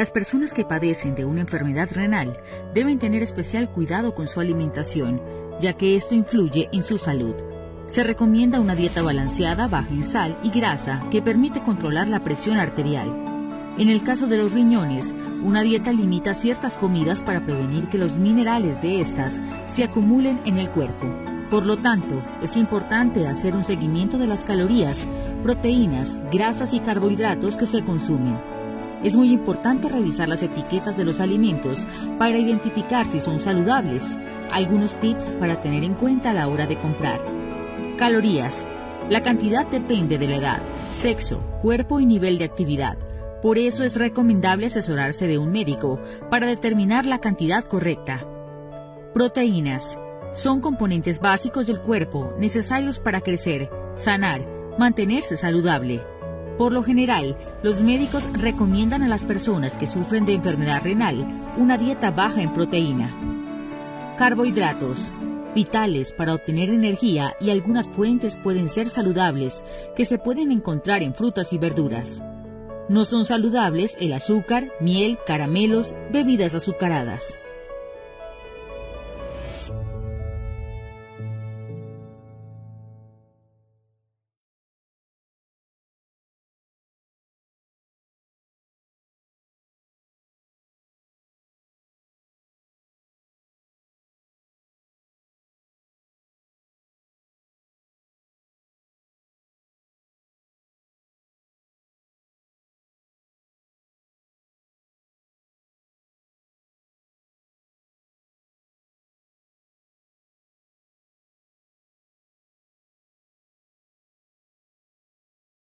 Las personas que padecen de una enfermedad renal deben tener especial cuidado con su alimentación, ya que esto influye en su salud. Se recomienda una dieta balanceada baja en sal y grasa que permite controlar la presión arterial. En el caso de los riñones, una dieta limita ciertas comidas para prevenir que los minerales de estas se acumulen en el cuerpo. Por lo tanto, es importante hacer un seguimiento de las calorías, proteínas, grasas y carbohidratos que se consumen es muy importante revisar las etiquetas de los alimentos para identificar si son saludables. Algunos tips para tener en cuenta a la hora de comprar. Calorías. La cantidad depende de la edad, sexo, cuerpo y nivel de actividad. Por eso es recomendable asesorarse de un médico para determinar la cantidad correcta. Proteínas. Son componentes básicos del cuerpo necesarios para crecer, sanar, mantenerse saludable. Por lo general, los médicos recomiendan a las personas que sufren de enfermedad renal una dieta baja en proteína. Carbohidratos. Vitales para obtener energía y algunas fuentes pueden ser saludables que se pueden encontrar en frutas y verduras. No son saludables el azúcar, miel, caramelos, bebidas azucaradas.